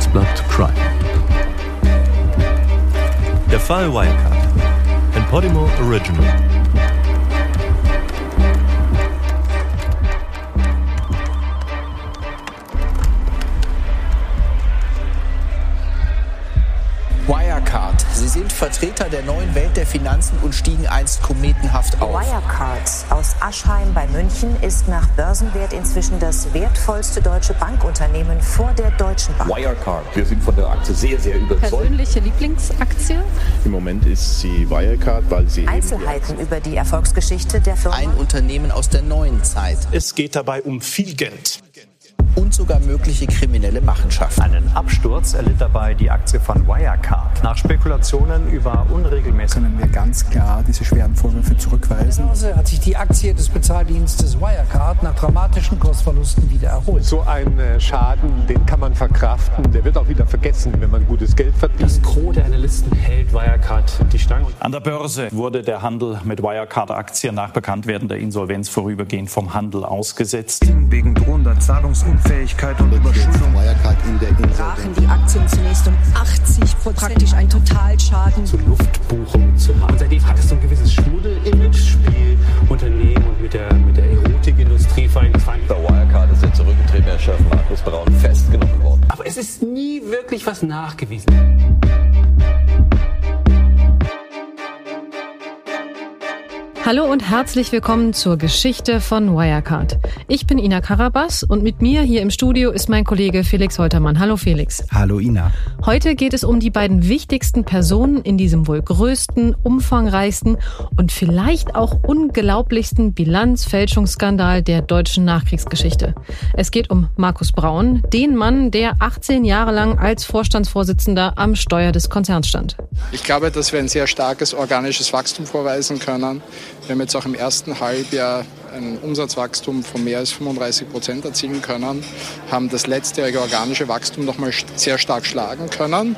Handelsblatt Crime. Der Fall Wirecard. Ein Podimo Original. Vertreter der neuen Welt der Finanzen und stiegen einst kometenhaft auf. Wirecard aus Aschheim bei München ist nach Börsenwert inzwischen das wertvollste deutsche Bankunternehmen vor der Deutschen Bank. Wirecard. Wir sind von der Aktie sehr, sehr überzeugt. Persönliche Lieblingsaktie? Im Moment ist sie Wirecard, weil sie. Einzelheiten über die Erfolgsgeschichte der Firma. Ein Unternehmen aus der neuen Zeit. Es geht dabei um viel Geld und sogar mögliche kriminelle Machenschaften. Einen Absturz erlitt dabei die Aktie von Wirecard. Nach Spekulationen über Unregelmäßigkeiten können wir ganz klar diese schweren Vorwürfe zurückweisen. Börse hat sich die Aktie des Bezahldienstes Wirecard nach dramatischen Kursverlusten wieder erholt. So ein äh, Schaden, den kann man verkraften, der wird auch wieder vergessen, wenn man gutes Geld verdient. Das Gros der Analysten hält Wirecard die Stange. An der Börse wurde der Handel mit Wirecard-Aktien nach Bekanntwerden der Insolvenz vorübergehend vom Handel ausgesetzt. Wegen drohender Zahlungsunfähigkeit Unfähigkeit und Überschuldung. Brachen die Aktien zunächst um 80 Prozent. Praktisch ein Totalschaden. Zu Luftbuchung zu machen. Seitdem hat es so ein gewisses Schmuddel-Image-Spiel Unternehmen und mit der, mit der Erotikindustrie verfangen. Bei Wirecard ist der zurückgetretene Chef Markus Braun festgenommen worden. Aber es ist nie wirklich was nachgewiesen. Hallo und herzlich willkommen zur Geschichte von Wirecard. Ich bin Ina Karabas und mit mir hier im Studio ist mein Kollege Felix Holtermann. Hallo Felix. Hallo Ina. Heute geht es um die beiden wichtigsten Personen in diesem wohl größten, umfangreichsten und vielleicht auch unglaublichsten Bilanzfälschungsskandal der deutschen Nachkriegsgeschichte. Es geht um Markus Braun, den Mann, der 18 Jahre lang als Vorstandsvorsitzender am Steuer des Konzerns stand. Ich glaube, dass wir ein sehr starkes organisches Wachstum vorweisen können. Wir haben jetzt auch im ersten Halbjahr ein Umsatzwachstum von mehr als 35 Prozent erzielen können, haben das letztjährige organische Wachstum nochmal sehr stark schlagen können.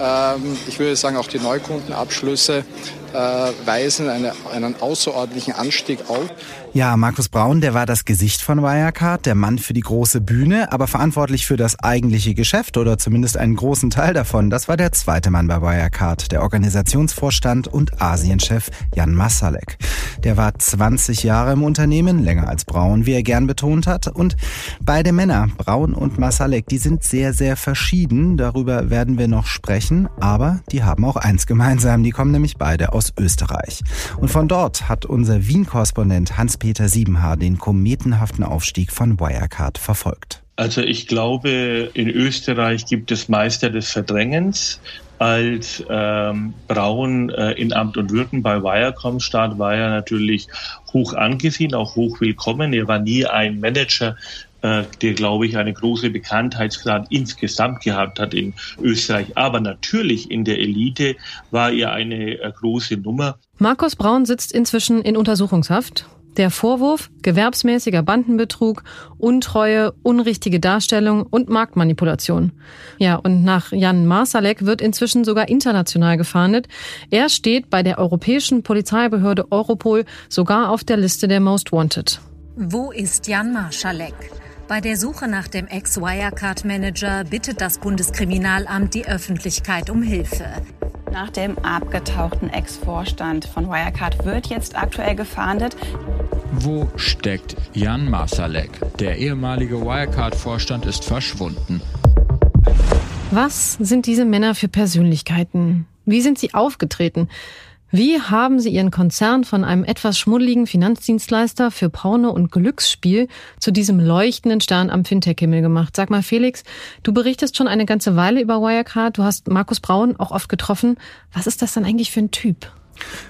Ähm, ich würde sagen, auch die Neukundenabschlüsse weisen eine, einen außerordentlichen Anstieg auf. Ja, Markus Braun, der war das Gesicht von Wirecard, der Mann für die große Bühne, aber verantwortlich für das eigentliche Geschäft oder zumindest einen großen Teil davon. Das war der zweite Mann bei Wirecard, der Organisationsvorstand und Asienchef Jan Masalek. Der war 20 Jahre im Unternehmen, länger als Braun, wie er gern betont hat. Und beide Männer, Braun und Masalek, die sind sehr, sehr verschieden. Darüber werden wir noch sprechen. Aber die haben auch eins gemeinsam. Die kommen nämlich beide aus Österreich. Und von dort hat unser Wien-Korrespondent Hans-Peter Siebenhaar den kometenhaften Aufstieg von Wirecard verfolgt. Also ich glaube, in Österreich gibt es Meister des Verdrängens. Als ähm, Braun äh, in Amt und Würden bei Wirecom stand, war er natürlich hoch angesehen, auch hoch willkommen. Er war nie ein Manager, äh, der, glaube ich, eine große Bekanntheitsgrad insgesamt gehabt hat in Österreich. Aber natürlich in der Elite war er eine äh, große Nummer. Markus Braun sitzt inzwischen in Untersuchungshaft. Der Vorwurf gewerbsmäßiger Bandenbetrug, Untreue, unrichtige Darstellung und Marktmanipulation. Ja, und nach Jan Marsalek wird inzwischen sogar international gefahndet. Er steht bei der europäischen Polizeibehörde Europol sogar auf der Liste der Most Wanted. Wo ist Jan Marsalek? Bei der Suche nach dem Ex-Wirecard-Manager bittet das Bundeskriminalamt die Öffentlichkeit um Hilfe. Nach dem abgetauchten Ex-Vorstand von Wirecard wird jetzt aktuell gefahndet. Wo steckt Jan Masalek? Der ehemalige Wirecard-Vorstand ist verschwunden. Was sind diese Männer für Persönlichkeiten? Wie sind sie aufgetreten? Wie haben Sie Ihren Konzern von einem etwas schmuddeligen Finanzdienstleister für Porno und Glücksspiel zu diesem leuchtenden Stern am Fintech-Himmel gemacht? Sag mal, Felix, du berichtest schon eine ganze Weile über Wirecard. Du hast Markus Braun auch oft getroffen. Was ist das dann eigentlich für ein Typ?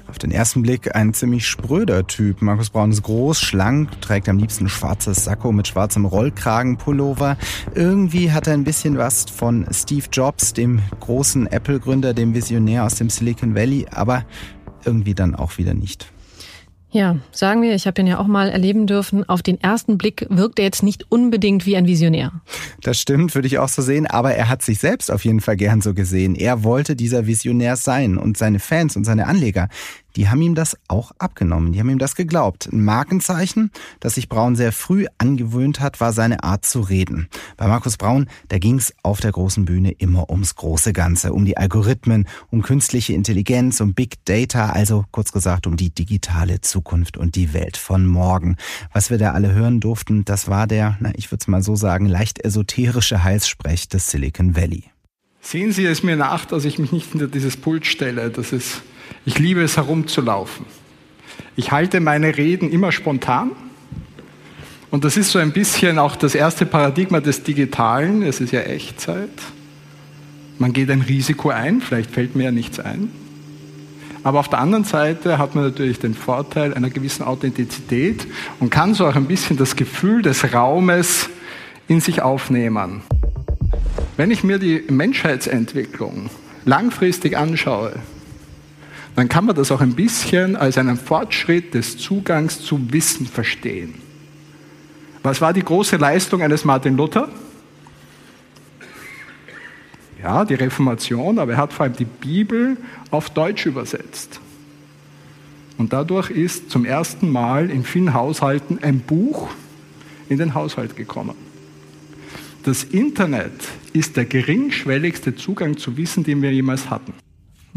Auf den ersten Blick ein ziemlich spröder Typ. Markus Braun ist groß, schlank, trägt am liebsten schwarzes Sakko mit schwarzem Rollkragenpullover. Irgendwie hat er ein bisschen was von Steve Jobs, dem großen Apple-Gründer, dem Visionär aus dem Silicon Valley, aber irgendwie dann auch wieder nicht. Ja, sagen wir, ich habe ihn ja auch mal erleben dürfen. Auf den ersten Blick wirkt er jetzt nicht unbedingt wie ein Visionär. Das stimmt, würde ich auch so sehen, aber er hat sich selbst auf jeden Fall gern so gesehen. Er wollte dieser Visionär sein und seine Fans und seine Anleger, die haben ihm das auch abgenommen. Die haben ihm das geglaubt. Ein Markenzeichen, das sich Braun sehr früh angewöhnt hat, war seine Art zu reden. Bei Markus Braun, da ging es auf der großen Bühne immer ums große Ganze, um die Algorithmen, um künstliche Intelligenz, um Big Data, also kurz gesagt um die digitale Zukunft und die Welt von morgen. Was wir da alle hören durften, das war der, na, ich würde es mal so sagen, leicht esoterische Heilsprech des Silicon Valley. Sehen Sie es mir nach, dass ich mich nicht hinter dieses Pult stelle. Das ist, ich liebe es herumzulaufen. Ich halte meine Reden immer spontan. Und das ist so ein bisschen auch das erste Paradigma des Digitalen. Es ist ja Echtzeit. Man geht ein Risiko ein, vielleicht fällt mir ja nichts ein. Aber auf der anderen Seite hat man natürlich den Vorteil einer gewissen Authentizität und kann so auch ein bisschen das Gefühl des Raumes in sich aufnehmen. Wenn ich mir die Menschheitsentwicklung langfristig anschaue, dann kann man das auch ein bisschen als einen Fortschritt des Zugangs zu Wissen verstehen. Was war die große Leistung eines Martin Luther? Ja, die Reformation, aber er hat vor allem die Bibel auf Deutsch übersetzt. Und dadurch ist zum ersten Mal in vielen Haushalten ein Buch in den Haushalt gekommen. Das Internet ist der geringschwelligste Zugang zu Wissen, den wir jemals hatten.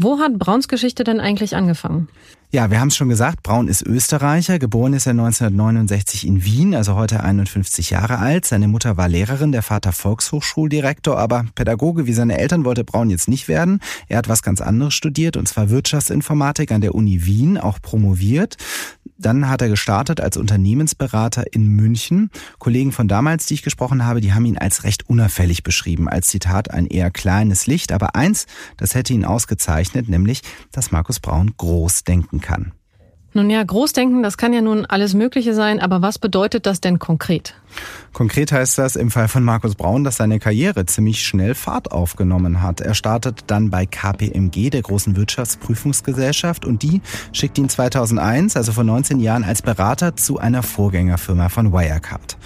Wo hat Brauns Geschichte denn eigentlich angefangen? Ja, wir haben es schon gesagt, Braun ist Österreicher. Geboren ist er 1969 in Wien, also heute 51 Jahre alt. Seine Mutter war Lehrerin, der Vater Volkshochschuldirektor, aber Pädagoge wie seine Eltern wollte Braun jetzt nicht werden. Er hat was ganz anderes studiert, und zwar Wirtschaftsinformatik an der Uni Wien, auch promoviert. Dann hat er gestartet als Unternehmensberater in München. Kollegen von damals, die ich gesprochen habe, die haben ihn als recht unauffällig beschrieben. Als Zitat ein eher kleines Licht. Aber eins, das hätte ihn ausgezeichnet, nämlich, dass Markus Braun groß denken kann. Nun ja, Großdenken, das kann ja nun alles Mögliche sein, aber was bedeutet das denn konkret? Konkret heißt das im Fall von Markus Braun, dass seine Karriere ziemlich schnell Fahrt aufgenommen hat. Er startet dann bei KPMG, der großen Wirtschaftsprüfungsgesellschaft, und die schickt ihn 2001, also vor 19 Jahren, als Berater zu einer Vorgängerfirma von Wirecard.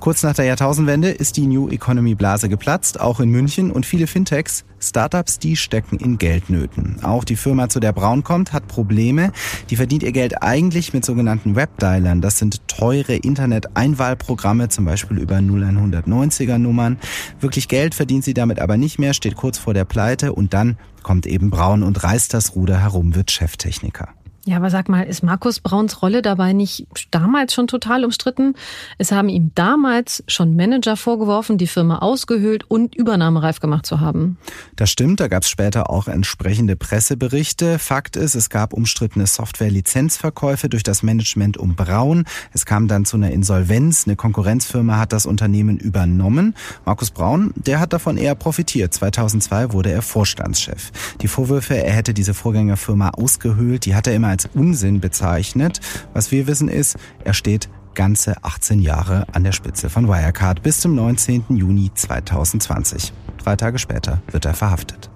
Kurz nach der Jahrtausendwende ist die New Economy Blase geplatzt, auch in München und viele Fintechs, Startups, die stecken in Geldnöten. Auch die Firma, zu der Braun kommt, hat Probleme. Die verdient ihr Geld eigentlich mit sogenannten Webdialern. Das sind teure Internet-Einwahlprogramme, zum Beispiel über 0190er Nummern. Wirklich Geld verdient sie damit aber nicht mehr, steht kurz vor der Pleite und dann kommt eben Braun und reißt das Ruder herum, wird Cheftechniker. Ja, aber sag mal, ist Markus Brauns Rolle dabei nicht damals schon total umstritten? Es haben ihm damals schon Manager vorgeworfen, die Firma ausgehöhlt und übernahmereif gemacht zu haben. Das stimmt, da gab es später auch entsprechende Presseberichte. Fakt ist, es gab umstrittene Software-Lizenzverkäufe durch das Management um Braun. Es kam dann zu einer Insolvenz. Eine Konkurrenzfirma hat das Unternehmen übernommen. Markus Braun, der hat davon eher profitiert. 2002 wurde er Vorstandschef. Die Vorwürfe, er hätte diese Vorgängerfirma ausgehöhlt, die hat er immer als Unsinn bezeichnet. Was wir wissen ist, er steht ganze 18 Jahre an der Spitze von Wirecard bis zum 19. Juni 2020. Drei Tage später wird er verhaftet.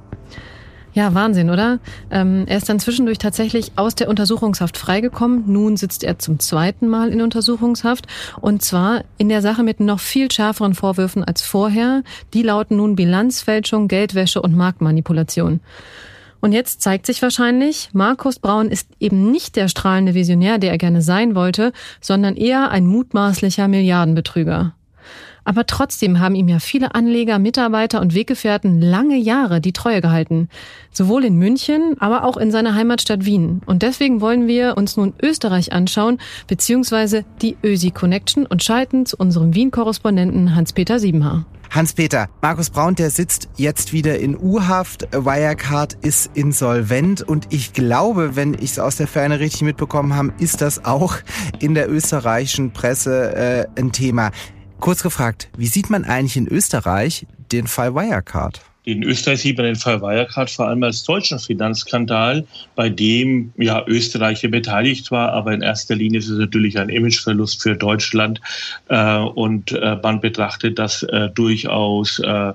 Ja, Wahnsinn, oder? Ähm, er ist dann zwischendurch tatsächlich aus der Untersuchungshaft freigekommen. Nun sitzt er zum zweiten Mal in Untersuchungshaft. Und zwar in der Sache mit noch viel schärferen Vorwürfen als vorher. Die lauten nun Bilanzfälschung, Geldwäsche und Marktmanipulation. Und jetzt zeigt sich wahrscheinlich, Markus Braun ist eben nicht der strahlende Visionär, der er gerne sein wollte, sondern eher ein mutmaßlicher Milliardenbetrüger. Aber trotzdem haben ihm ja viele Anleger, Mitarbeiter und Weggefährten lange Jahre die Treue gehalten. Sowohl in München, aber auch in seiner Heimatstadt Wien. Und deswegen wollen wir uns nun Österreich anschauen, beziehungsweise die Ösi Connection und schalten zu unserem Wien-Korrespondenten Hans-Peter Siebenhaar. Hans-Peter, Markus Braun, der sitzt jetzt wieder in U-Haft. Wirecard ist insolvent und ich glaube, wenn ich es aus der Ferne richtig mitbekommen habe, ist das auch in der österreichischen Presse äh, ein Thema. Kurz gefragt, wie sieht man eigentlich in Österreich den Fall Wirecard? In Österreich sieht man den Fall Wirecard vor allem als deutschen Finanzskandal, bei dem ja Österreich beteiligt war, aber in erster Linie ist es natürlich ein Imageverlust für Deutschland äh, und äh, man betrachtet das äh, durchaus, äh,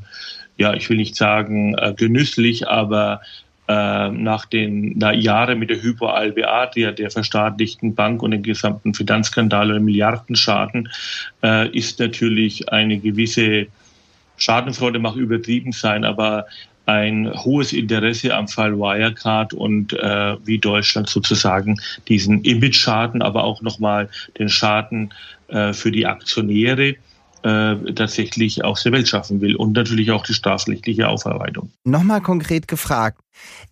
ja, ich will nicht sagen äh, genüsslich, aber äh, nach den na, Jahren mit der Hypo ALBA, der, der verstaatlichten Bank und dem gesamten Finanzskandal oder Milliardenschaden, ist natürlich eine gewisse Schadenfreude mag übertrieben sein, aber ein hohes Interesse am Fall Wirecard und äh, wie Deutschland sozusagen diesen Image-Schaden, aber auch nochmal den Schaden äh, für die Aktionäre tatsächlich aus der Welt schaffen will und natürlich auch die strafrechtliche Aufarbeitung. Nochmal konkret gefragt,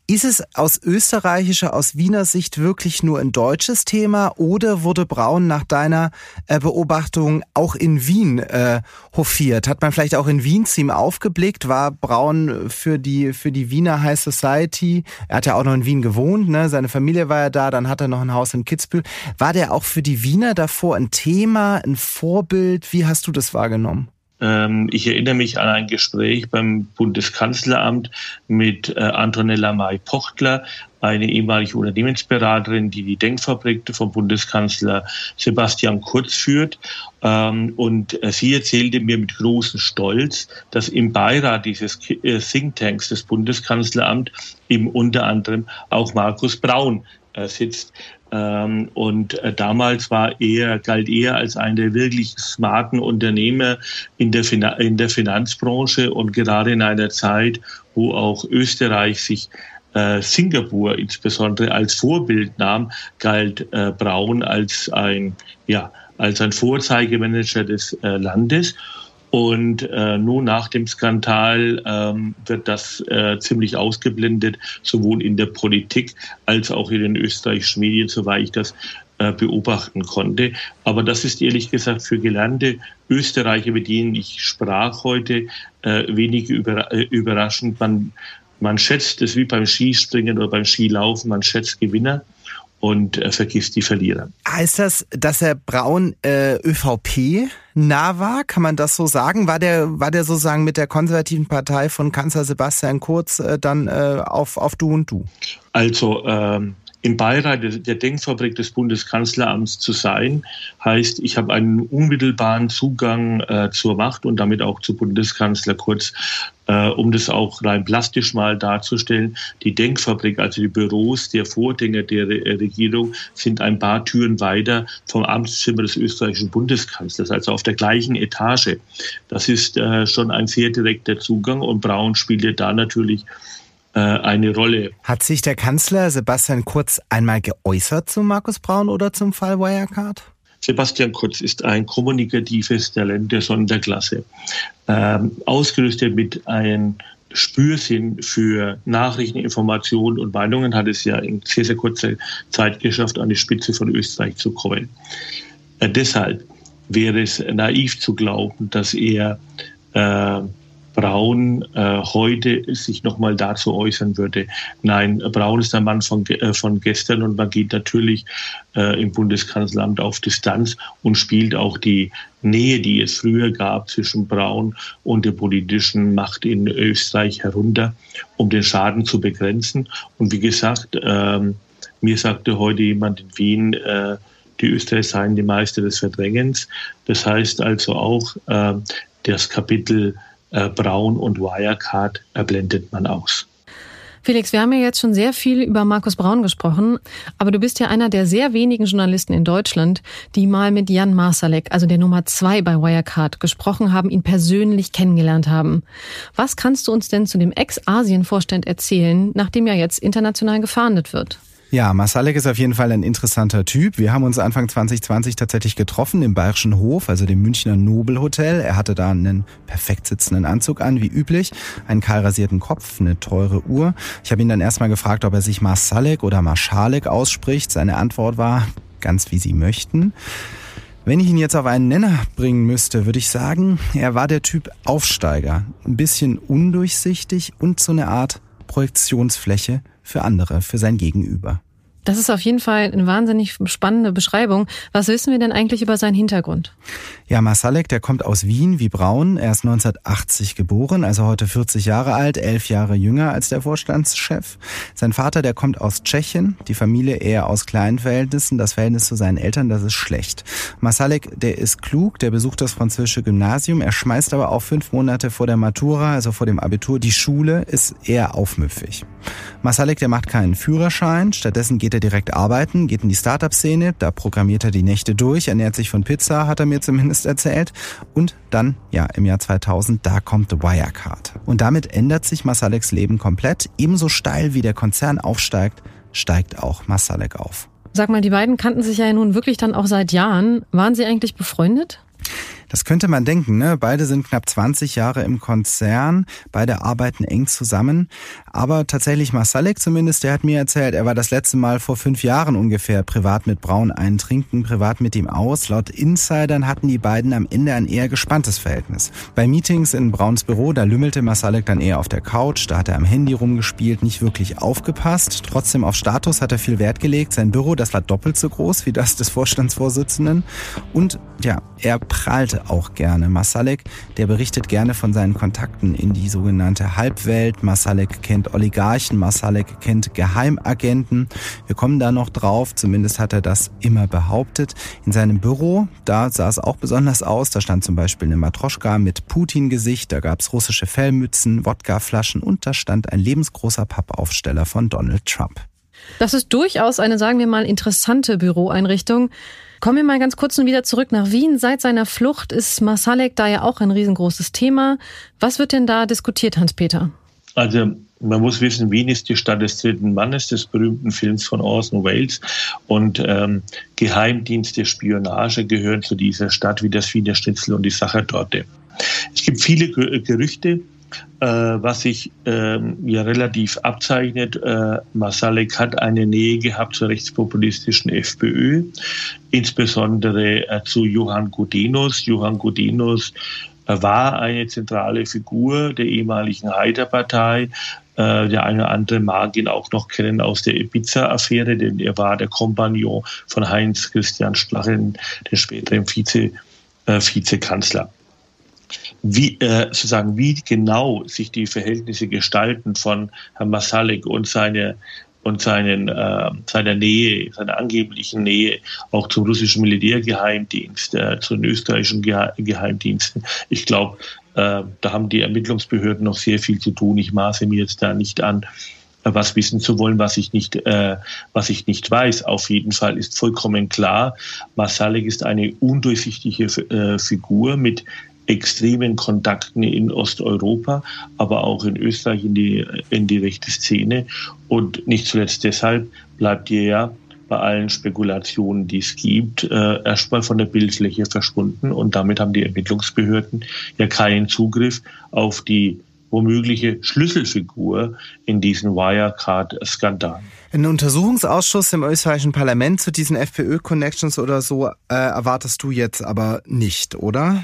ist es aus österreichischer, aus Wiener Sicht wirklich nur ein deutsches Thema oder wurde Braun nach deiner äh, Beobachtung auch in Wien äh, hofiert? Hat man vielleicht auch in Wien zu ihm aufgeblickt? War Braun für die, für die Wiener High Society, er hat ja auch noch in Wien gewohnt, ne? seine Familie war ja da, dann hat er noch ein Haus in Kitzbühel. War der auch für die Wiener davor ein Thema, ein Vorbild? Wie hast du das wahrgenommen? Ähm, ich erinnere mich an ein Gespräch beim Bundeskanzleramt mit äh, Antonella May-Pochtler, eine ehemalige Unternehmensberaterin, die die Denkfabrik vom Bundeskanzler Sebastian Kurz führt. Ähm, und äh, sie erzählte mir mit großem Stolz, dass im Beirat dieses äh, Thinktanks des Bundeskanzleramts eben unter anderem auch Markus Braun sitzt. Ähm, und äh, damals war er, galt er als einer der wirklich smarten Unternehmer in der, in der Finanzbranche und gerade in einer Zeit, wo auch Österreich sich äh, Singapur insbesondere als Vorbild nahm, galt äh, Braun als ein, ja, als ein Vorzeigemanager des äh, Landes. Und äh, nun nach dem Skandal ähm, wird das äh, ziemlich ausgeblendet, sowohl in der Politik als auch in den österreichischen Medien, soweit ich das äh, beobachten konnte. Aber das ist ehrlich gesagt für gelernte Österreicher, mit denen ich sprach heute, äh, wenig über, äh, überraschend. Man, man schätzt es wie beim Skispringen oder beim Skilaufen, man schätzt Gewinner und äh, vergisst die Verlierer. Heißt das, dass Herr Braun äh, ÖVP nah war? Kann man das so sagen? War der, war der sozusagen mit der konservativen Partei von Kanzler Sebastian Kurz äh, dann äh, auf, auf Du und Du? Also ähm, im Beirat der Denkfabrik des Bundeskanzleramts zu sein, heißt, ich habe einen unmittelbaren Zugang äh, zur Macht und damit auch zu Bundeskanzler Kurz, äh, um das auch rein plastisch mal darzustellen. Die Denkfabrik, also die Büros der Vorgänger der Re Regierung, sind ein paar Türen weiter vom Amtszimmer des österreichischen Bundeskanzlers, also auf der gleichen Etage. Das ist äh, schon ein sehr direkter Zugang und Braun spielte da natürlich äh, eine Rolle. Hat sich der Kanzler Sebastian Kurz einmal geäußert zu Markus Braun oder zum Fall Wirecard? Sebastian Kurz ist ein kommunikatives Talent der Sonderklasse, ähm, ausgerüstet mit einem Spürsinn für Nachrichten, Informationen und Meinungen, hat es ja in sehr, sehr kurzer Zeit geschafft, an die Spitze von Österreich zu kommen. Äh, deshalb wäre es naiv zu glauben, dass er äh, Braun äh, heute sich nochmal dazu äußern würde. Nein, Braun ist ein Mann von, äh, von gestern und man geht natürlich äh, im Bundeskanzleramt auf Distanz und spielt auch die Nähe, die es früher gab zwischen Braun und der politischen Macht in Österreich herunter, um den Schaden zu begrenzen. Und wie gesagt, ähm, mir sagte heute jemand in Wien, äh, die Österreicher seien die Meister des Verdrängens. Das heißt also auch, äh, das Kapitel Braun und Wirecard blendet man aus. Felix, wir haben ja jetzt schon sehr viel über Markus Braun gesprochen, aber du bist ja einer der sehr wenigen Journalisten in Deutschland, die mal mit Jan Marsalek, also der Nummer zwei bei Wirecard, gesprochen haben, ihn persönlich kennengelernt haben. Was kannst du uns denn zu dem Ex-Asien-Vorstand erzählen, nachdem ja jetzt international gefahndet wird? Ja, Masalek ist auf jeden Fall ein interessanter Typ. Wir haben uns Anfang 2020 tatsächlich getroffen im Bayerischen Hof, also dem Münchner Nobelhotel. Er hatte da einen perfekt sitzenden Anzug an, wie üblich, einen kahlrasierten Kopf, eine teure Uhr. Ich habe ihn dann erstmal gefragt, ob er sich Masalek oder Marschalek ausspricht. Seine Antwort war, ganz wie Sie möchten. Wenn ich ihn jetzt auf einen Nenner bringen müsste, würde ich sagen, er war der Typ Aufsteiger. Ein bisschen undurchsichtig und so eine Art Projektionsfläche für andere, für sein Gegenüber. Das ist auf jeden Fall eine wahnsinnig spannende Beschreibung. Was wissen wir denn eigentlich über seinen Hintergrund? Ja, Masalek, der kommt aus Wien wie Braun. Er ist 1980 geboren, also heute 40 Jahre alt, elf Jahre jünger als der Vorstandschef. Sein Vater, der kommt aus Tschechien, die Familie eher aus kleinen Verhältnissen. Das Verhältnis zu seinen Eltern, das ist schlecht. Masalek, der ist klug, der besucht das französische Gymnasium. Er schmeißt aber auch fünf Monate vor der Matura, also vor dem Abitur, die Schule, ist eher aufmüpfig. Masalek, der macht keinen Führerschein. Stattdessen geht er direkt arbeiten, geht in die Startup-Szene, da programmiert er die Nächte durch, ernährt sich von Pizza, hat er mir zumindest erzählt. Und dann, ja, im Jahr 2000, da kommt Wirecard. Und damit ändert sich Masaleks Leben komplett. Ebenso steil wie der Konzern aufsteigt, steigt auch Masalek auf. Sag mal, die beiden kannten sich ja nun wirklich dann auch seit Jahren. Waren sie eigentlich befreundet? Das könnte man denken, ne? Beide sind knapp 20 Jahre im Konzern, beide arbeiten eng zusammen. Aber tatsächlich Masalek zumindest, der hat mir erzählt, er war das letzte Mal vor fünf Jahren ungefähr privat mit Braun einen trinken, privat mit ihm aus. Laut Insidern hatten die beiden am Ende ein eher gespanntes Verhältnis. Bei Meetings in Brauns Büro, da lümmelte Masalek dann eher auf der Couch, da hat er am Handy rumgespielt, nicht wirklich aufgepasst. Trotzdem auf Status hat er viel Wert gelegt. Sein Büro, das war doppelt so groß wie das des Vorstandsvorsitzenden. Und ja, er prahlte auch gerne. Masalek, der berichtet gerne von seinen Kontakten in die sogenannte Halbwelt. Masalek kennt Oligarchen, Masalek kennt Geheimagenten. Wir kommen da noch drauf, zumindest hat er das immer behauptet. In seinem Büro, da sah es auch besonders aus. Da stand zum Beispiel eine Matroschka mit Putin-Gesicht, da gab es russische Fellmützen, Wodkaflaschen und da stand ein lebensgroßer Pappaufsteller von Donald Trump. Das ist durchaus eine, sagen wir mal, interessante Büroeinrichtung. Kommen wir mal ganz kurz nun wieder zurück nach Wien. Seit seiner Flucht ist Masalek da ja auch ein riesengroßes Thema. Was wird denn da diskutiert, Hans-Peter? Also man muss wissen, Wien ist die Stadt des dritten Mannes, des berühmten Films von Orson Welles. Und ähm, Geheimdienste, Spionage gehören zu dieser Stadt wie das Wiener Schnitzel und die Sachertorte. Es gibt viele Gerüchte, was sich ähm, ja relativ abzeichnet. Äh, Masalek hat eine Nähe gehabt zur rechtspopulistischen FPÖ, insbesondere äh, zu Johann Gudenus. Johann Gudenus äh, war eine zentrale Figur der ehemaligen Haider-Partei. Äh, der eine oder andere mag ihn auch noch kennen aus der Ibiza-Affäre, denn er war der Kompagnon von Heinz Christian Stachel, der späteren Vize, äh, Vizekanzler wie, äh, sozusagen, wie genau sich die Verhältnisse gestalten von Herrn Masalek und seine und seinen, äh, seiner Nähe, seiner angeblichen Nähe auch zum russischen Militärgeheimdienst, äh, zu den österreichischen Gehe Geheimdiensten. Ich glaube, äh, da haben die Ermittlungsbehörden noch sehr viel zu tun. Ich maße mir jetzt da nicht an, äh, was wissen zu wollen, was ich nicht, äh, was ich nicht weiß. Auf jeden Fall ist vollkommen klar, Masalek ist eine undurchsichtige äh, Figur mit extremen Kontakten in Osteuropa, aber auch in Österreich in die, in die rechte Szene. Und nicht zuletzt deshalb bleibt ihr ja bei allen Spekulationen, die es gibt, äh, erstmal von der Bildfläche verschwunden. Und damit haben die Ermittlungsbehörden ja keinen Zugriff auf die womögliche Schlüsselfigur in diesen Wirecard-Skandal. Ein Untersuchungsausschuss im österreichischen Parlament zu diesen FPÖ-Connections oder so äh, erwartest du jetzt aber nicht, oder?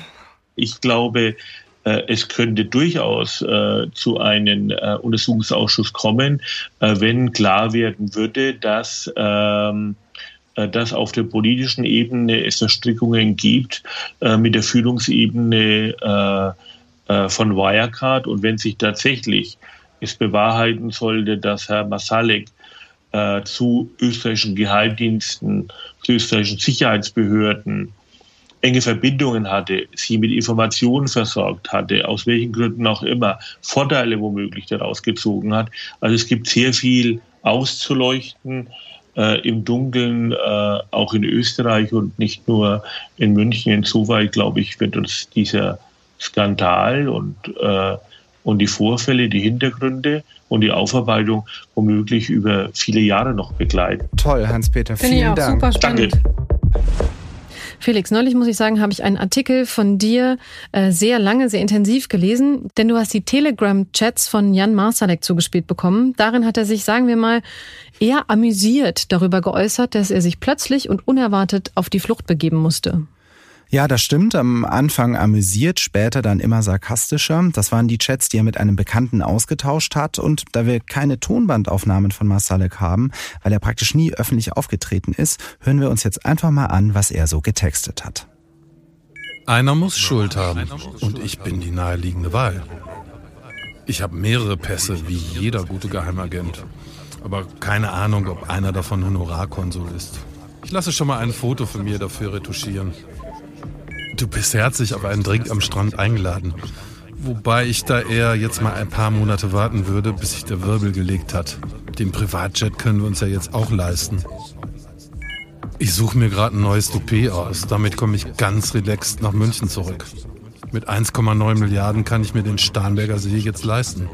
Ich glaube, äh, es könnte durchaus äh, zu einem äh, Untersuchungsausschuss kommen, äh, wenn klar werden würde, dass ähm, äh, dass auf der politischen Ebene es Verstrickungen gibt äh, mit der Führungsebene von Wirecard. Und wenn sich tatsächlich es bewahrheiten sollte, dass Herr Masalek zu österreichischen Geheimdiensten, zu österreichischen Sicherheitsbehörden enge Verbindungen hatte, sie mit Informationen versorgt hatte, aus welchen Gründen auch immer, Vorteile womöglich daraus gezogen hat. Also es gibt sehr viel auszuleuchten äh, im Dunkeln, äh, auch in Österreich und nicht nur in München. Insoweit, glaube ich, wird uns dieser Skandal und, äh, und die Vorfälle, die Hintergründe und die Aufarbeitung womöglich über viele Jahre noch begleiten. Toll, Hans-Peter, vielen Dank. Super spannend. Danke. Felix, neulich muss ich sagen, habe ich einen Artikel von dir äh, sehr lange, sehr intensiv gelesen, denn du hast die Telegram-Chats von Jan Marsalek zugespielt bekommen. Darin hat er sich, sagen wir mal, eher amüsiert darüber geäußert, dass er sich plötzlich und unerwartet auf die Flucht begeben musste. Ja, das stimmt. Am Anfang amüsiert, später dann immer sarkastischer. Das waren die Chats, die er mit einem Bekannten ausgetauscht hat. Und da wir keine Tonbandaufnahmen von Marsalek haben, weil er praktisch nie öffentlich aufgetreten ist, hören wir uns jetzt einfach mal an, was er so getextet hat. Einer muss Schuld haben und ich bin die naheliegende Wahl. Ich habe mehrere Pässe, wie jeder gute Geheimagent. Aber keine Ahnung, ob einer davon Honorarkonsul ist. Ich lasse schon mal ein Foto von mir dafür retuschieren. Du bist herzlich auf einen Drink am Strand eingeladen. Wobei ich da eher jetzt mal ein paar Monate warten würde, bis sich der Wirbel gelegt hat. Den Privatjet können wir uns ja jetzt auch leisten. Ich suche mir gerade ein neues Toupet aus. Damit komme ich ganz relaxed nach München zurück. Mit 1,9 Milliarden kann ich mir den Starnberger See jetzt leisten.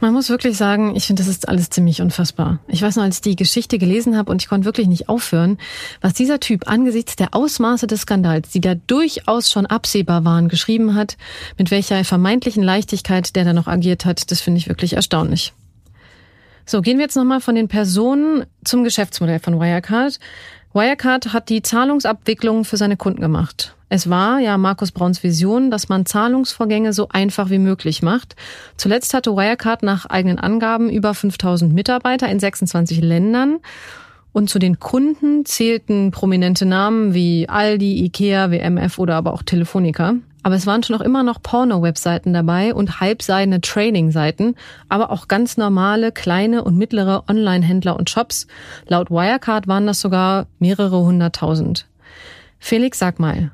Man muss wirklich sagen, ich finde, das ist alles ziemlich unfassbar. Ich weiß noch, als ich die Geschichte gelesen habe und ich konnte wirklich nicht aufhören, was dieser Typ angesichts der Ausmaße des Skandals, die da durchaus schon absehbar waren, geschrieben hat, mit welcher vermeintlichen Leichtigkeit der da noch agiert hat, das finde ich wirklich erstaunlich. So, gehen wir jetzt nochmal von den Personen zum Geschäftsmodell von Wirecard. Wirecard hat die Zahlungsabwicklung für seine Kunden gemacht. Es war ja Markus Brauns Vision, dass man Zahlungsvorgänge so einfach wie möglich macht. Zuletzt hatte Wirecard nach eigenen Angaben über 5000 Mitarbeiter in 26 Ländern. Und zu den Kunden zählten prominente Namen wie Aldi, Ikea, WMF oder aber auch Telefonica. Aber es waren schon noch immer noch Porno-Webseiten dabei und halbseidene Trading-Seiten, aber auch ganz normale kleine und mittlere Online-Händler und Shops. Laut Wirecard waren das sogar mehrere hunderttausend. Felix, sag mal,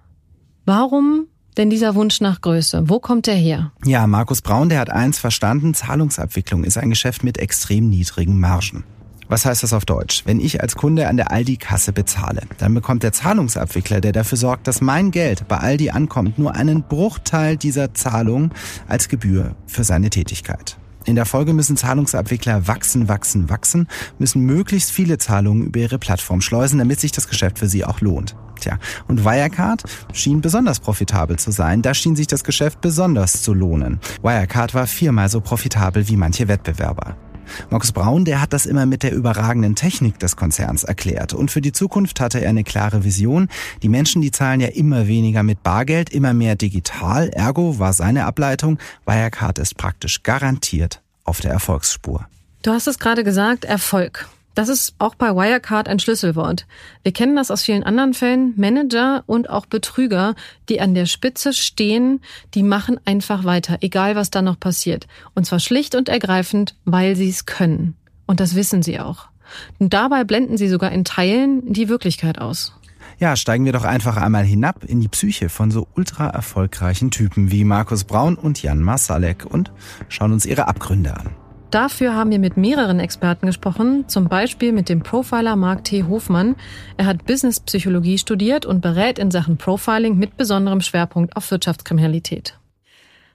warum denn dieser Wunsch nach Größe? Wo kommt der her? Ja, Markus Braun, der hat eins verstanden, Zahlungsabwicklung ist ein Geschäft mit extrem niedrigen Margen. Was heißt das auf Deutsch? Wenn ich als Kunde an der Aldi-Kasse bezahle, dann bekommt der Zahlungsabwickler, der dafür sorgt, dass mein Geld bei Aldi ankommt, nur einen Bruchteil dieser Zahlung als Gebühr für seine Tätigkeit. In der Folge müssen Zahlungsabwickler wachsen, wachsen, wachsen, müssen möglichst viele Zahlungen über ihre Plattform schleusen, damit sich das Geschäft für sie auch lohnt. Tja, und Wirecard schien besonders profitabel zu sein. Da schien sich das Geschäft besonders zu lohnen. Wirecard war viermal so profitabel wie manche Wettbewerber. Markus Braun, der hat das immer mit der überragenden Technik des Konzerns erklärt. Und für die Zukunft hatte er eine klare Vision. Die Menschen, die zahlen ja immer weniger mit Bargeld, immer mehr digital. Ergo war seine Ableitung, Wirecard ist praktisch garantiert auf der Erfolgsspur. Du hast es gerade gesagt, Erfolg. Das ist auch bei Wirecard ein Schlüsselwort. Wir kennen das aus vielen anderen Fällen. Manager und auch Betrüger, die an der Spitze stehen, die machen einfach weiter, egal was da noch passiert. Und zwar schlicht und ergreifend, weil sie es können. Und das wissen sie auch. Und dabei blenden sie sogar in Teilen die Wirklichkeit aus. Ja, steigen wir doch einfach einmal hinab in die Psyche von so ultra erfolgreichen Typen wie Markus Braun und Jan Masalek und schauen uns ihre Abgründe an. Dafür haben wir mit mehreren Experten gesprochen, zum Beispiel mit dem Profiler Mark T. Hofmann. Er hat Businesspsychologie studiert und berät in Sachen Profiling mit besonderem Schwerpunkt auf Wirtschaftskriminalität.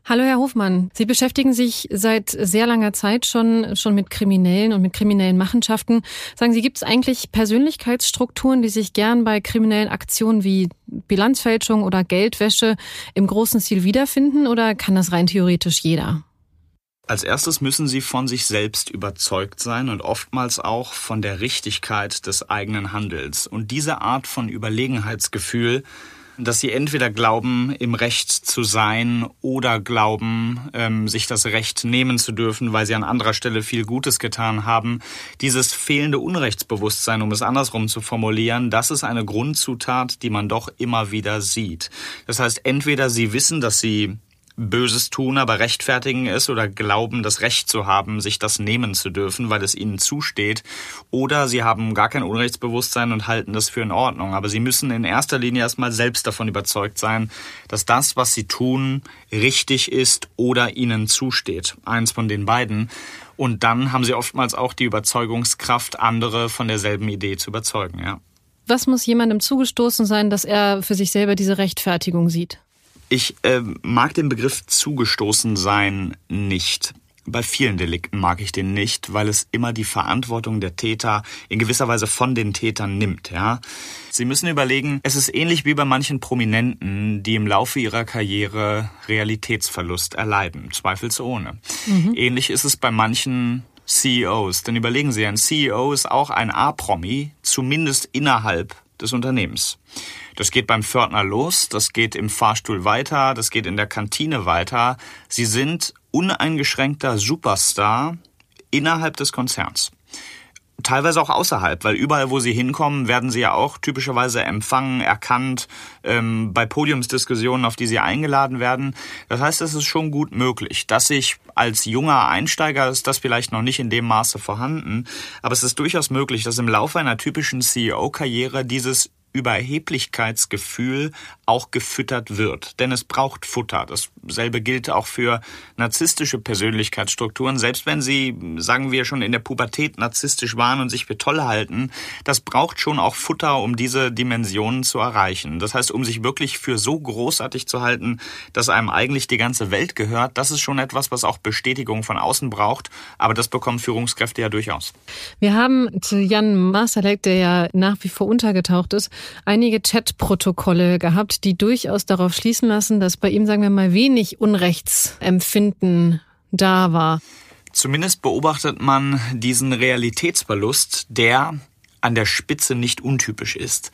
Hallo, Herr Hofmann. Sie beschäftigen sich seit sehr langer Zeit schon, schon mit Kriminellen und mit kriminellen Machenschaften. Sagen Sie, gibt es eigentlich Persönlichkeitsstrukturen, die sich gern bei kriminellen Aktionen wie Bilanzfälschung oder Geldwäsche im großen Stil wiederfinden oder kann das rein theoretisch jeder? Als erstes müssen sie von sich selbst überzeugt sein und oftmals auch von der Richtigkeit des eigenen Handels. Und diese Art von Überlegenheitsgefühl, dass sie entweder glauben, im Recht zu sein oder glauben, ähm, sich das Recht nehmen zu dürfen, weil sie an anderer Stelle viel Gutes getan haben. Dieses fehlende Unrechtsbewusstsein, um es andersrum zu formulieren, das ist eine Grundzutat, die man doch immer wieder sieht. Das heißt, entweder sie wissen, dass sie Böses tun, aber rechtfertigen es oder glauben, das Recht zu haben, sich das nehmen zu dürfen, weil es ihnen zusteht. Oder sie haben gar kein Unrechtsbewusstsein und halten das für in Ordnung. Aber sie müssen in erster Linie erstmal selbst davon überzeugt sein, dass das, was sie tun, richtig ist oder ihnen zusteht. Eins von den beiden. Und dann haben sie oftmals auch die Überzeugungskraft, andere von derselben Idee zu überzeugen, ja. Was muss jemandem zugestoßen sein, dass er für sich selber diese Rechtfertigung sieht? Ich äh, mag den Begriff zugestoßen sein nicht. Bei vielen Delikten mag ich den nicht, weil es immer die Verantwortung der Täter in gewisser Weise von den Tätern nimmt, ja. Sie müssen überlegen, es ist ähnlich wie bei manchen Prominenten, die im Laufe ihrer Karriere Realitätsverlust erleiden, zweifelsohne. Mhm. Ähnlich ist es bei manchen CEOs, denn überlegen Sie, ein CEO ist auch ein A-Promi, zumindest innerhalb des Unternehmens. Das geht beim Pförtner los, das geht im Fahrstuhl weiter, das geht in der Kantine weiter. Sie sind uneingeschränkter Superstar innerhalb des Konzerns. Teilweise auch außerhalb, weil überall, wo sie hinkommen, werden sie ja auch typischerweise empfangen, erkannt, ähm, bei Podiumsdiskussionen, auf die sie eingeladen werden. Das heißt, es ist schon gut möglich, dass ich als junger Einsteiger ist das vielleicht noch nicht in dem Maße vorhanden, aber es ist durchaus möglich, dass im Laufe einer typischen CEO-Karriere dieses Überheblichkeitsgefühl auch gefüttert wird. Denn es braucht Futter. Dasselbe gilt auch für narzisstische Persönlichkeitsstrukturen. Selbst wenn sie, sagen wir, schon in der Pubertät narzisstisch waren und sich für toll halten, das braucht schon auch Futter, um diese Dimensionen zu erreichen. Das heißt, um sich wirklich für so großartig zu halten, dass einem eigentlich die ganze Welt gehört, das ist schon etwas, was auch Bestätigung von außen braucht. Aber das bekommen Führungskräfte ja durchaus. Wir haben zu Jan Masalek, der ja nach wie vor untergetaucht ist, einige Chatprotokolle gehabt, die durchaus darauf schließen lassen, dass bei ihm, sagen wir mal, wenig Unrechtsempfinden da war. Zumindest beobachtet man diesen Realitätsverlust, der an der Spitze nicht untypisch ist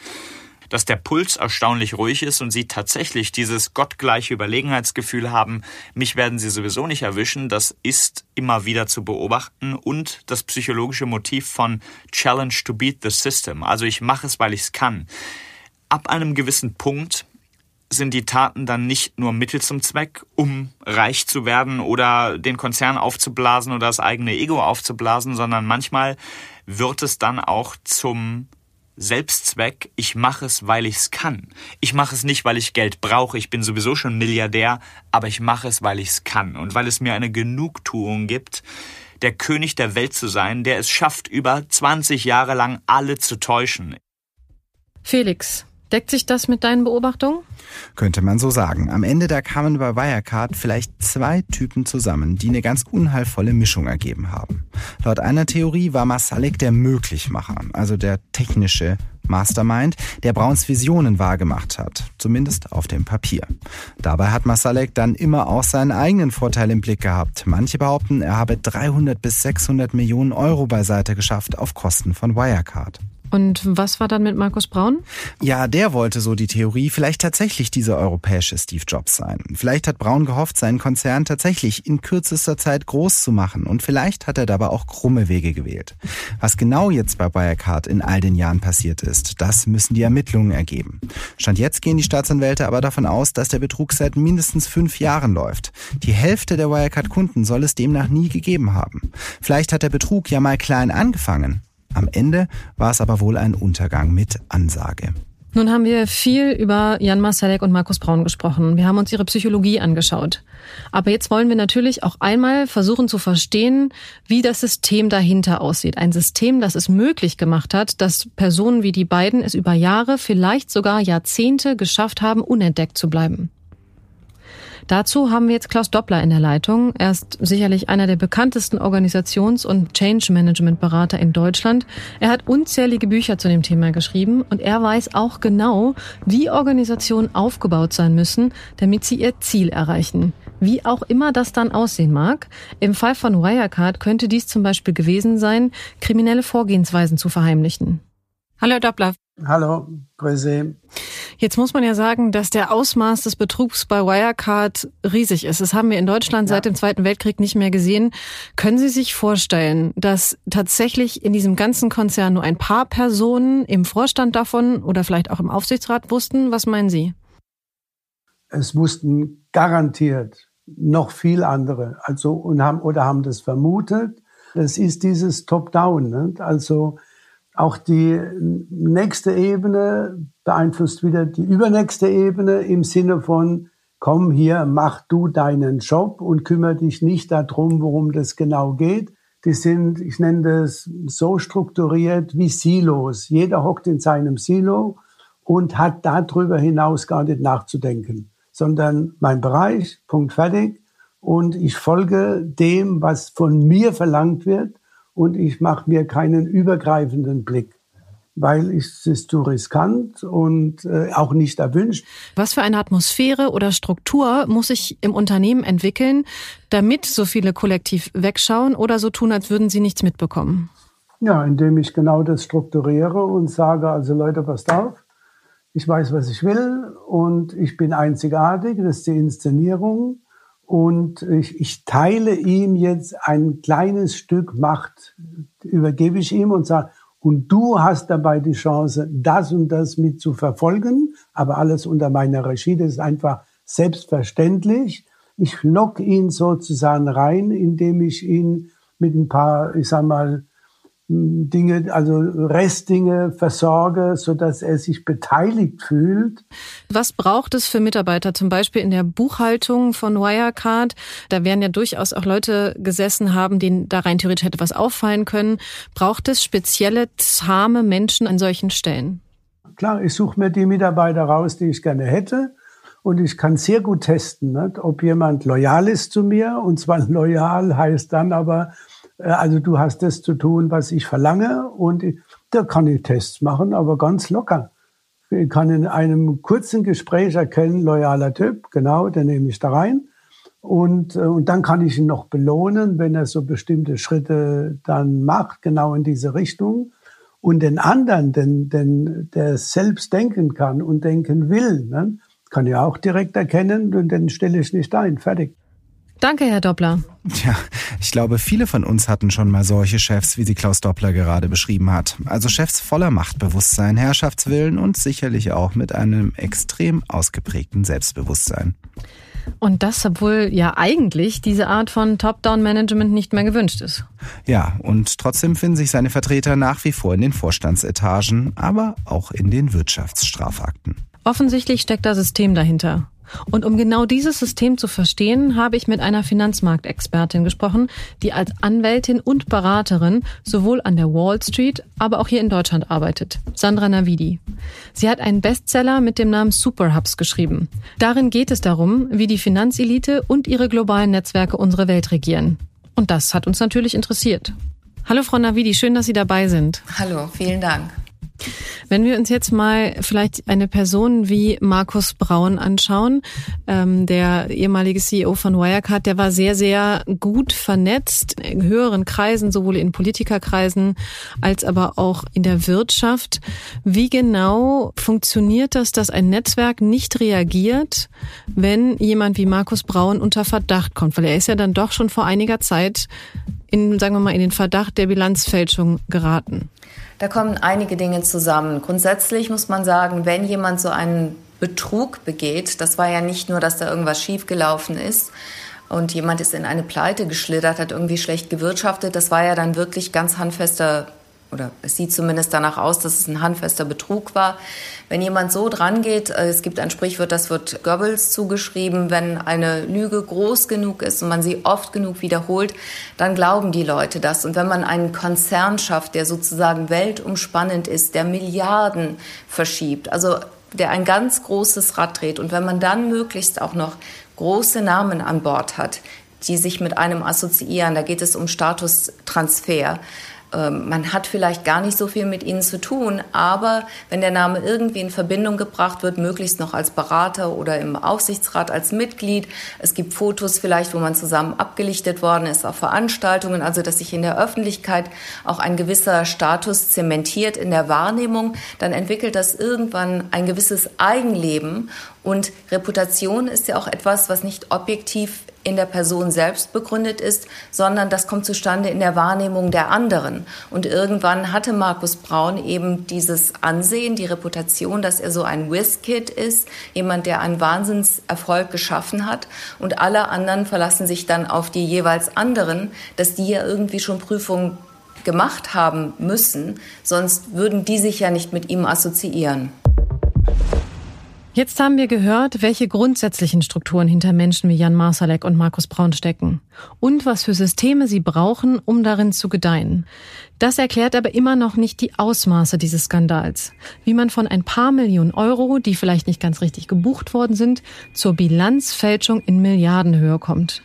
dass der Puls erstaunlich ruhig ist und sie tatsächlich dieses gottgleiche Überlegenheitsgefühl haben, mich werden sie sowieso nicht erwischen, das ist immer wieder zu beobachten und das psychologische Motiv von Challenge to beat the system, also ich mache es, weil ich es kann. Ab einem gewissen Punkt sind die Taten dann nicht nur Mittel zum Zweck, um reich zu werden oder den Konzern aufzublasen oder das eigene Ego aufzublasen, sondern manchmal wird es dann auch zum Selbstzweck, ich mache es, weil ich es kann. Ich mache es nicht, weil ich Geld brauche, ich bin sowieso schon Milliardär, aber ich mache es, weil ich es kann und weil es mir eine Genugtuung gibt, der König der Welt zu sein, der es schafft, über 20 Jahre lang alle zu täuschen. Felix, Deckt sich das mit deinen Beobachtungen? Könnte man so sagen. Am Ende da kamen bei Wirecard vielleicht zwei Typen zusammen, die eine ganz unheilvolle Mischung ergeben haben. Laut einer Theorie war Masalek der Möglichmacher, also der technische Mastermind, der Brauns Visionen wahrgemacht hat, zumindest auf dem Papier. Dabei hat Masalek dann immer auch seinen eigenen Vorteil im Blick gehabt. Manche behaupten, er habe 300 bis 600 Millionen Euro beiseite geschafft auf Kosten von Wirecard. Und was war dann mit Markus Braun? Ja, der wollte so die Theorie vielleicht tatsächlich dieser europäische Steve Jobs sein. Vielleicht hat Braun gehofft, seinen Konzern tatsächlich in kürzester Zeit groß zu machen und vielleicht hat er dabei auch krumme Wege gewählt. Was genau jetzt bei Wirecard in all den Jahren passiert ist, das müssen die Ermittlungen ergeben. Stand jetzt gehen die Staatsanwälte aber davon aus, dass der Betrug seit mindestens fünf Jahren läuft. Die Hälfte der Wirecard-Kunden soll es demnach nie gegeben haben. Vielleicht hat der Betrug ja mal klein angefangen, am Ende war es aber wohl ein Untergang mit Ansage. Nun haben wir viel über Jan Marsalek und Markus Braun gesprochen. Wir haben uns ihre Psychologie angeschaut. Aber jetzt wollen wir natürlich auch einmal versuchen zu verstehen, wie das System dahinter aussieht. Ein System, das es möglich gemacht hat, dass Personen wie die beiden es über Jahre, vielleicht sogar Jahrzehnte geschafft haben, unentdeckt zu bleiben. Dazu haben wir jetzt Klaus Doppler in der Leitung. Er ist sicherlich einer der bekanntesten Organisations- und Change-Management-Berater in Deutschland. Er hat unzählige Bücher zu dem Thema geschrieben und er weiß auch genau, wie Organisationen aufgebaut sein müssen, damit sie ihr Ziel erreichen. Wie auch immer das dann aussehen mag. Im Fall von Wirecard könnte dies zum Beispiel gewesen sein, kriminelle Vorgehensweisen zu verheimlichen. Hallo Doppler. Hallo, grüße. Jetzt muss man ja sagen, dass der Ausmaß des Betrugs bei Wirecard riesig ist. Das haben wir in Deutschland ja. seit dem Zweiten Weltkrieg nicht mehr gesehen. Können Sie sich vorstellen, dass tatsächlich in diesem ganzen Konzern nur ein paar Personen im Vorstand davon oder vielleicht auch im Aufsichtsrat wussten? Was meinen Sie? Es wussten garantiert noch viel andere, also und haben oder haben das vermutet. Das ist dieses Top-Down, ne? also auch die nächste Ebene beeinflusst wieder die übernächste Ebene im Sinne von, komm hier, mach du deinen Job und kümmere dich nicht darum, worum das genau geht. Die sind, ich nenne das so strukturiert wie Silos. Jeder hockt in seinem Silo und hat darüber hinaus gar nicht nachzudenken, sondern mein Bereich, Punkt fertig. Und ich folge dem, was von mir verlangt wird und ich mache mir keinen übergreifenden Blick weil es ist zu riskant und äh, auch nicht erwünscht. Was für eine Atmosphäre oder Struktur muss sich im Unternehmen entwickeln, damit so viele kollektiv wegschauen oder so tun, als würden sie nichts mitbekommen? Ja, indem ich genau das strukturiere und sage, also Leute, passt auf, ich weiß, was ich will und ich bin einzigartig, das ist die Inszenierung und ich, ich teile ihm jetzt ein kleines Stück Macht, übergebe ich ihm und sage, und du hast dabei die Chance, das und das mit zu verfolgen, aber alles unter meiner Regie, das ist einfach selbstverständlich. Ich lock ihn sozusagen rein, indem ich ihn mit ein paar, ich sag mal, Dinge, also Restdinge versorge, so dass er sich beteiligt fühlt. Was braucht es für Mitarbeiter, zum Beispiel in der Buchhaltung von Wirecard? Da werden ja durchaus auch Leute gesessen haben, denen da rein theoretisch hätte was auffallen können. Braucht es spezielle, zahme Menschen an solchen Stellen? Klar, ich suche mir die Mitarbeiter raus, die ich gerne hätte. Und ich kann sehr gut testen, nicht? ob jemand loyal ist zu mir. Und zwar loyal heißt dann aber, also du hast das zu tun, was ich verlange und da kann ich Tests machen, aber ganz locker. Ich kann in einem kurzen Gespräch erkennen, loyaler Typ, genau, den nehme ich da rein. Und, äh, und dann kann ich ihn noch belohnen, wenn er so bestimmte Schritte dann macht, genau in diese Richtung. Und den anderen, den, den, der selbst denken kann und denken will, ne, kann ich auch direkt erkennen und den stelle ich nicht ein. Fertig. Danke, Herr Doppler. Tja, ich glaube, viele von uns hatten schon mal solche Chefs, wie sie Klaus Doppler gerade beschrieben hat. Also Chefs voller Machtbewusstsein, Herrschaftswillen und sicherlich auch mit einem extrem ausgeprägten Selbstbewusstsein. Und das, obwohl ja eigentlich diese Art von Top-Down-Management nicht mehr gewünscht ist. Ja, und trotzdem finden sich seine Vertreter nach wie vor in den Vorstandsetagen, aber auch in den Wirtschaftsstrafakten. Offensichtlich steckt da System dahinter. Und um genau dieses System zu verstehen, habe ich mit einer Finanzmarktexpertin gesprochen, die als Anwältin und Beraterin sowohl an der Wall Street, aber auch hier in Deutschland arbeitet. Sandra Navidi. Sie hat einen Bestseller mit dem Namen Superhubs geschrieben. Darin geht es darum, wie die Finanzelite und ihre globalen Netzwerke unsere Welt regieren. Und das hat uns natürlich interessiert. Hallo Frau Navidi, schön, dass Sie dabei sind. Hallo, vielen Dank. Wenn wir uns jetzt mal vielleicht eine Person wie Markus Braun anschauen, ähm, der ehemalige CEO von Wirecard, der war sehr, sehr gut vernetzt in höheren Kreisen, sowohl in Politikerkreisen als aber auch in der Wirtschaft. Wie genau funktioniert das, dass ein Netzwerk nicht reagiert, wenn jemand wie Markus Braun unter Verdacht kommt? Weil er ist ja dann doch schon vor einiger Zeit in, sagen wir mal, in den Verdacht der Bilanzfälschung geraten. Da kommen einige Dinge zusammen. Grundsätzlich muss man sagen, wenn jemand so einen Betrug begeht, das war ja nicht nur, dass da irgendwas schiefgelaufen ist und jemand ist in eine Pleite geschlittert, hat irgendwie schlecht gewirtschaftet, das war ja dann wirklich ganz handfester oder es sieht zumindest danach aus, dass es ein handfester Betrug war. Wenn jemand so dran geht, äh, es gibt ein Sprichwort, das wird Goebbels zugeschrieben, wenn eine Lüge groß genug ist und man sie oft genug wiederholt, dann glauben die Leute das. Und wenn man einen Konzern schafft, der sozusagen weltumspannend ist, der Milliarden verschiebt, also der ein ganz großes Rad dreht und wenn man dann möglichst auch noch große Namen an Bord hat, die sich mit einem assoziieren, da geht es um Statustransfer, man hat vielleicht gar nicht so viel mit ihnen zu tun, aber wenn der Name irgendwie in Verbindung gebracht wird, möglichst noch als Berater oder im Aufsichtsrat als Mitglied, es gibt Fotos vielleicht, wo man zusammen abgelichtet worden ist auf Veranstaltungen, also dass sich in der Öffentlichkeit auch ein gewisser Status zementiert in der Wahrnehmung, dann entwickelt das irgendwann ein gewisses Eigenleben. Und Reputation ist ja auch etwas, was nicht objektiv in der Person selbst begründet ist, sondern das kommt zustande in der Wahrnehmung der anderen. Und irgendwann hatte Markus Braun eben dieses Ansehen, die Reputation, dass er so ein Whiz-Kid ist, jemand, der einen Wahnsinnserfolg geschaffen hat. Und alle anderen verlassen sich dann auf die jeweils anderen, dass die ja irgendwie schon Prüfungen gemacht haben müssen, sonst würden die sich ja nicht mit ihm assoziieren. Jetzt haben wir gehört, welche grundsätzlichen Strukturen hinter Menschen wie Jan Marsalek und Markus Braun stecken und was für Systeme sie brauchen, um darin zu gedeihen. Das erklärt aber immer noch nicht die Ausmaße dieses Skandals. Wie man von ein paar Millionen Euro, die vielleicht nicht ganz richtig gebucht worden sind, zur Bilanzfälschung in Milliardenhöhe kommt.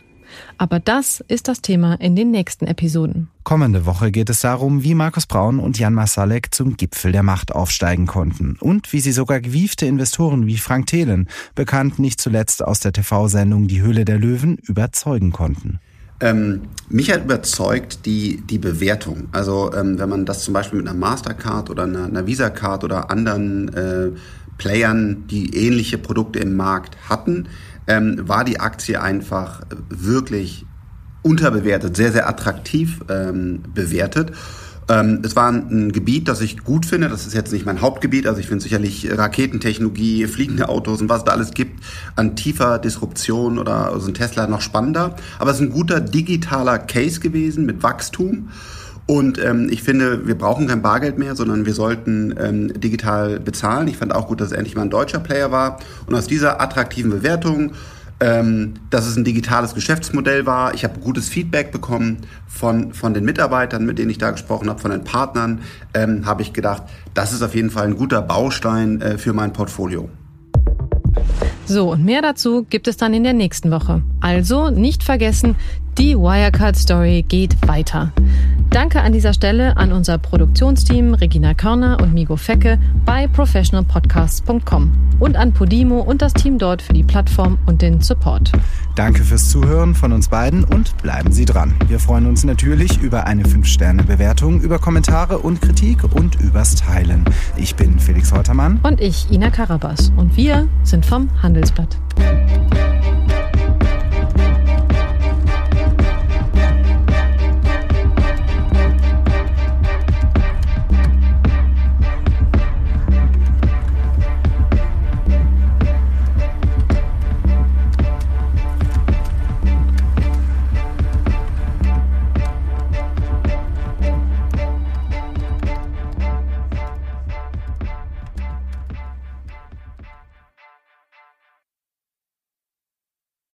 Aber das ist das Thema in den nächsten Episoden. Kommende Woche geht es darum, wie Markus Braun und Jan Masalek zum Gipfel der Macht aufsteigen konnten und wie sie sogar gewiefte Investoren wie Frank Thelen, bekannt nicht zuletzt aus der TV-Sendung Die Höhle der Löwen, überzeugen konnten. Ähm, mich hat überzeugt die, die Bewertung. Also ähm, wenn man das zum Beispiel mit einer Mastercard oder einer, einer Visa-Card oder anderen äh, Playern, die ähnliche Produkte im Markt hatten, ähm, war die Aktie einfach wirklich unterbewertet, sehr, sehr attraktiv ähm, bewertet. Ähm, es war ein Gebiet, das ich gut finde. Das ist jetzt nicht mein Hauptgebiet. Also ich finde sicherlich Raketentechnologie, fliegende Autos und was da alles gibt an tiefer Disruption oder so ein Tesla noch spannender. Aber es ist ein guter digitaler Case gewesen mit Wachstum. Und ähm, ich finde, wir brauchen kein Bargeld mehr, sondern wir sollten ähm, digital bezahlen. Ich fand auch gut, dass es endlich mal ein deutscher Player war. Und aus dieser attraktiven Bewertung, ähm, dass es ein digitales Geschäftsmodell war, ich habe gutes Feedback bekommen von, von den Mitarbeitern, mit denen ich da gesprochen habe, von den Partnern, ähm, habe ich gedacht, das ist auf jeden Fall ein guter Baustein äh, für mein Portfolio. So, und mehr dazu gibt es dann in der nächsten Woche. Also nicht vergessen, die Wirecard Story geht weiter. Danke an dieser Stelle an unser Produktionsteam Regina Körner und Migo Fecke bei professionalpodcasts.com und an Podimo und das Team dort für die Plattform und den Support. Danke fürs Zuhören von uns beiden und bleiben Sie dran. Wir freuen uns natürlich über eine 5-Sterne-Bewertung, über Kommentare und Kritik und übers Teilen. Ich bin Felix Holtermann. Und ich, Ina Karabas. Und wir sind vom Handelsblatt.